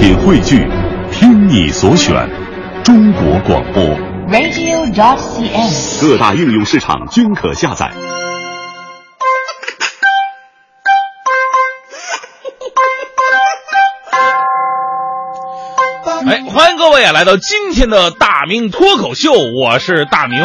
品汇聚，听你所选，中国广播。radio.dot.cn，。各大应用市场均可下载。哎，欢迎各位啊，来到今天的大明脱口秀，我是大明。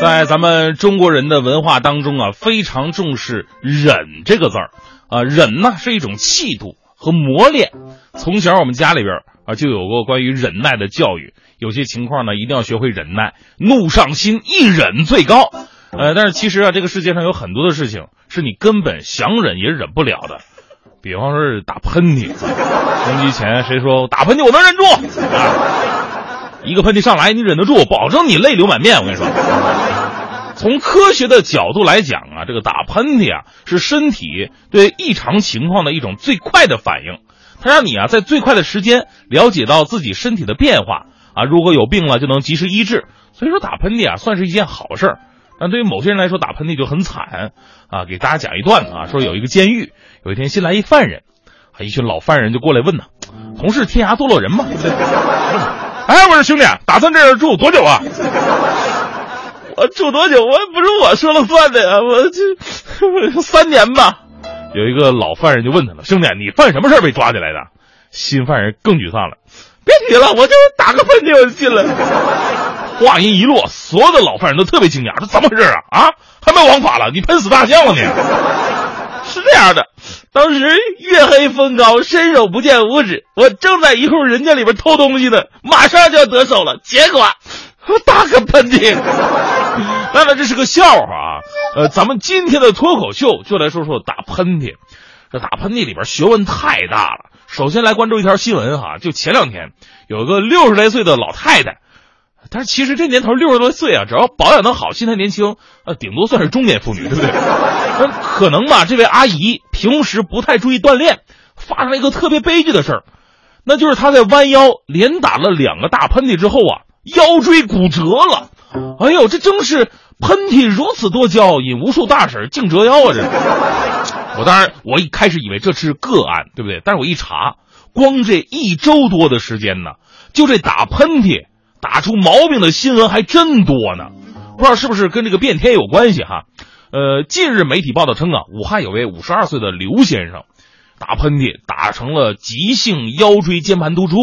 在咱们中国人的文化当中啊，非常重视“忍”这个字儿啊，忍呢是一种气度和磨练。从小我们家里边啊就有过关于忍耐的教育，有些情况呢一定要学会忍耐，怒上心，一忍最高。呃，但是其实啊，这个世界上有很多的事情是你根本想忍也忍不了的，比方说是打喷嚏。攻击前谁说打喷嚏我能忍住啊？一个喷嚏上来你忍得住，保证你泪流满面。我跟你说，从科学的角度来讲啊，这个打喷嚏啊是身体对异常情况的一种最快的反应，它让你啊在最快的时间了解到自己身体的变化啊，如果有病了就能及时医治。所以说打喷嚏啊算是一件好事儿。但对于某些人来说，打喷嚏就很惨啊！给大家讲一段啊，说有一个监狱，有一天新来一犯人，啊，一群老犯人就过来问呢，同是天涯堕落人嘛，哎，我说兄弟，打算在这儿住多久啊？我住多久？我也不是我说了算的呀，我这 三年吧。有一个老犯人就问他了，兄弟，你犯什么事被抓起来的？新犯人更沮丧了，别提了，我就打个喷嚏我就进来了。话音一落，所有的老犯人都特别惊讶，这怎么回事啊？啊，还没王法了？你喷死大象了你？是这样的，当时月黑风高，伸手不见五指，我正在一户人家里边偷东西呢，马上就要得手了，结果 我打个喷嚏。当然这是个笑话啊。呃，咱们今天的脱口秀就来说说打喷嚏。这打喷嚏里边学问太大了。首先来关注一条新闻哈，就前两天有个六十来岁的老太太。但是其实这年头六十多岁啊，只要保养的好，心态年轻，呃，顶多算是中年妇女，对不对？那可能吧，这位阿姨平时不太注意锻炼，发生了一个特别悲剧的事儿，那就是她在弯腰连打了两个大喷嚏之后啊，腰椎骨折了。哎呦，这正是喷嚏如此多娇，引无数大婶竞折腰啊！这，我当然我一开始以为这是个案，对不对？但是我一查，光这一周多的时间呢，就这打喷嚏。打出毛病的新闻还真多呢，不知道是不是跟这个变天有关系哈？呃，近日媒体报道称啊，武汉有位五十二岁的刘先生，打喷嚏打成了急性腰椎间盘突出，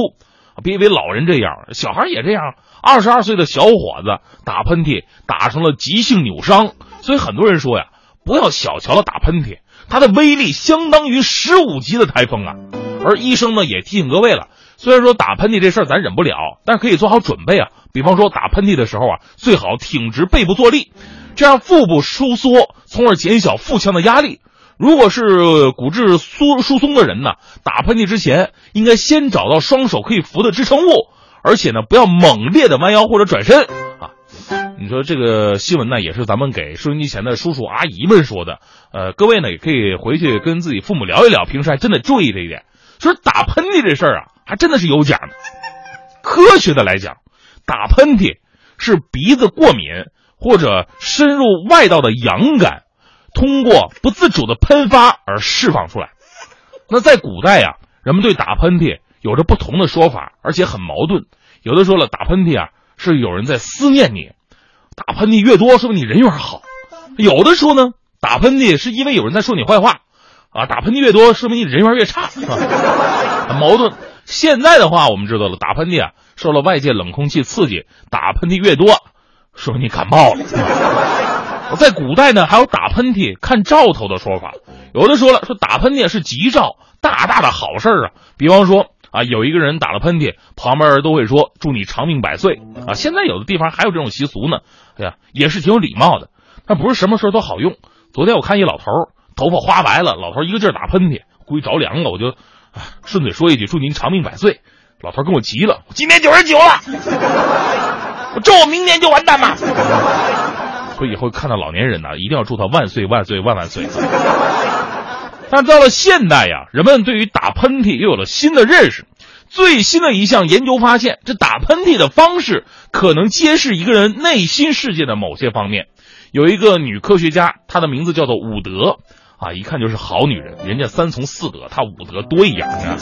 别以为老人这样，小孩也这样。二十二岁的小伙子打喷嚏打成了急性扭伤，所以很多人说呀，不要小瞧了打喷嚏，它的威力相当于十五级的台风啊。而医生呢也提醒各位了。虽然说打喷嚏这事儿咱忍不了，但是可以做好准备啊。比方说打喷嚏的时候啊，最好挺直背部坐立，这样腹部收缩，从而减小腹腔的压力。如果是骨质疏疏松的人呢，打喷嚏之前应该先找到双手可以扶的支撑物，而且呢不要猛烈的弯腰或者转身啊。你说这个新闻呢，也是咱们给收音机前的叔叔阿姨们说的。呃，各位呢也可以回去跟自己父母聊一聊，平时还真得注意这一点。说打喷嚏这事儿啊。还真的是有讲的。科学的来讲，打喷嚏是鼻子过敏或者深入外道的痒感，通过不自主的喷发而释放出来。那在古代、啊，人们对打喷嚏有着不同的说法，而且很矛盾。有的说了，打喷嚏啊是有人在思念你，打喷嚏越多说明你人缘好；有的说呢，打喷嚏是因为有人在说你坏话，啊，打喷嚏越多说明你人缘越差，是吧？很矛盾。现在的话，我们知道了，打喷嚏啊，受了外界冷空气刺激，打喷嚏越多，说明你感冒了。在古代呢，还有打喷嚏看兆头的说法，有的说了，说打喷嚏是吉兆，大大的好事啊。比方说啊，有一个人打了喷嚏，旁边人都会说祝你长命百岁啊。现在有的地方还有这种习俗呢，哎呀，也是挺有礼貌的，但不是什么事都好用。昨天我看一老头，头发花白了，老头一个劲儿打喷嚏，估计着凉了，我就。顺嘴说一句：“祝您长命百岁。”老头跟我急了：“我今年九十九了，我咒我明年就完蛋吗？”所以后看到老年人呢，一定要祝他万岁万岁万万岁。但到了现代呀，人们对于打喷嚏又有了新的认识。最新的一项研究发现，这打喷嚏的方式可能揭示一个人内心世界的某些方面。有一个女科学家，她的名字叫做伍德。啊，一看就是好女人，人家三从四德，她五德多一样啊。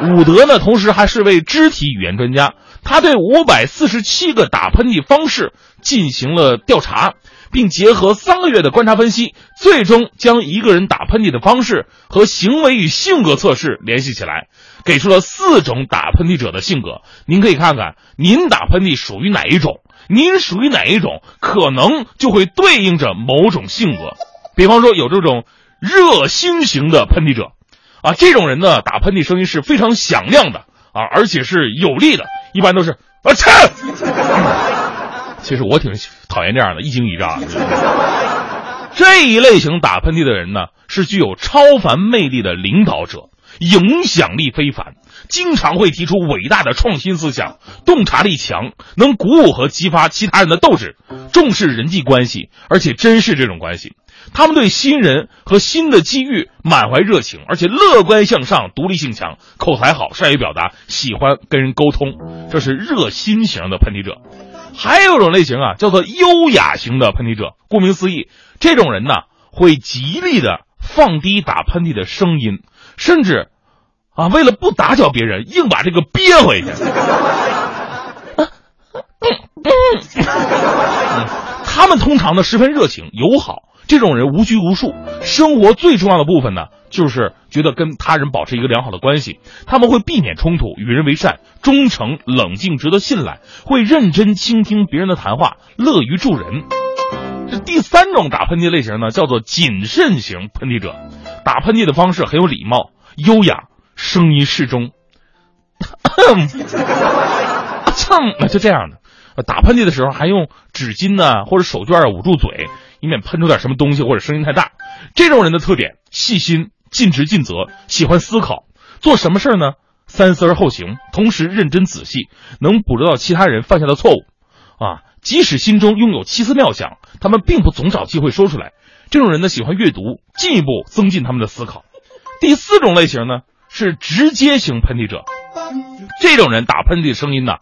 伍德呢，同时还是位肢体语言专家，他对五百四十七个打喷嚏方式进行了调查，并结合三个月的观察分析，最终将一个人打喷嚏的方式和行为与性格测试联系起来，给出了四种打喷嚏者的性格。您可以看看您打喷嚏属于哪一种，您属于哪一种，可能就会对应着某种性格。比方说，有这种热心型的喷嚏者。啊，这种人呢，打喷嚏声音是非常响亮的啊，而且是有力的，一般都是啊切。其实我挺讨厌这样的，一惊一乍。这一类型打喷嚏的人呢，是具有超凡魅力的领导者，影响力非凡，经常会提出伟大的创新思想，洞察力强，能鼓舞和激发其他人的斗志，重视人际关系，而且珍视这种关系。他们对新人和新的机遇满怀热情，而且乐观向上、独立性强、口才好、善于表达、喜欢跟人沟通，这是热心型的喷嚏者。还有一种类型啊，叫做优雅型的喷嚏者。顾名思义，这种人呢会极力的放低打喷嚏的声音，甚至啊为了不打搅别人，硬把这个憋回去。他们通常呢十分热情友好。这种人无拘无束，生活最重要的部分呢，就是觉得跟他人保持一个良好的关系。他们会避免冲突，与人为善，忠诚、冷静，值得信赖，会认真倾听别人的谈话，乐于助人。这第三种打喷嚏类型呢，叫做谨慎型喷嚏者，打喷嚏的方式很有礼貌、优雅，声音适中，蹭，就这样的。打喷嚏的时候还用纸巾呢或者手绢捂住嘴。以免喷出点什么东西或者声音太大。这种人的特点：细心、尽职尽责，喜欢思考，做什么事儿呢？三思而后行，同时认真仔细，能捕捉到其他人犯下的错误。啊，即使心中拥有奇思妙想，他们并不总找机会说出来。这种人呢，喜欢阅读，进一步增进他们的思考。第四种类型呢，是直接型喷嚏者。这种人打喷嚏的声音呢，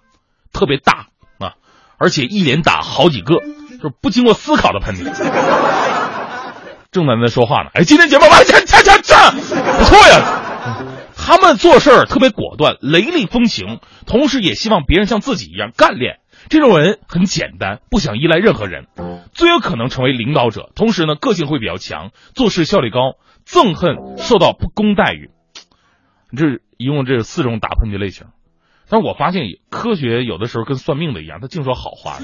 特别大啊，而且一连打好几个。就是不经过思考的喷嚏，正在那说话呢。哎，今天节目完，掐掐掐掐，不错呀。他们做事儿特别果断，雷厉风行，同时也希望别人像自己一样干练。这种人很简单，不想依赖任何人，最有可能成为领导者。同时呢，个性会比较强，做事效率高，憎恨受到不公待遇。这一共这四种打喷嚏类型。但是我发现科学有的时候跟算命的一样，他净说好话，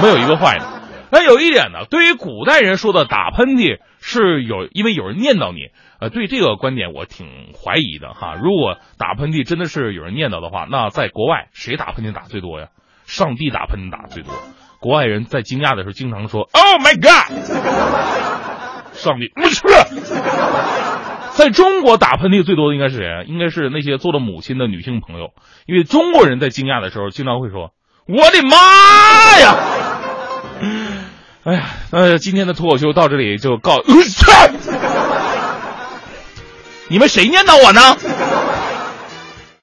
没有一个坏的。那有一点呢，对于古代人说的打喷嚏是有，因为有人念叨你，呃，对这个观点我挺怀疑的哈。如果打喷嚏真的是有人念叨的话，那在国外谁打喷嚏打最多呀？上帝打喷嚏打最多。国外人在惊讶的时候经常说：“Oh my God！” 上帝，不是。在中国打喷嚏最多的应该是谁？应该是那些做了母亲的女性朋友，因为中国人在惊讶的时候经常会说：“我的妈呀！”哎呀，那今天的脱口秀到这里就告。你们谁念叨我呢？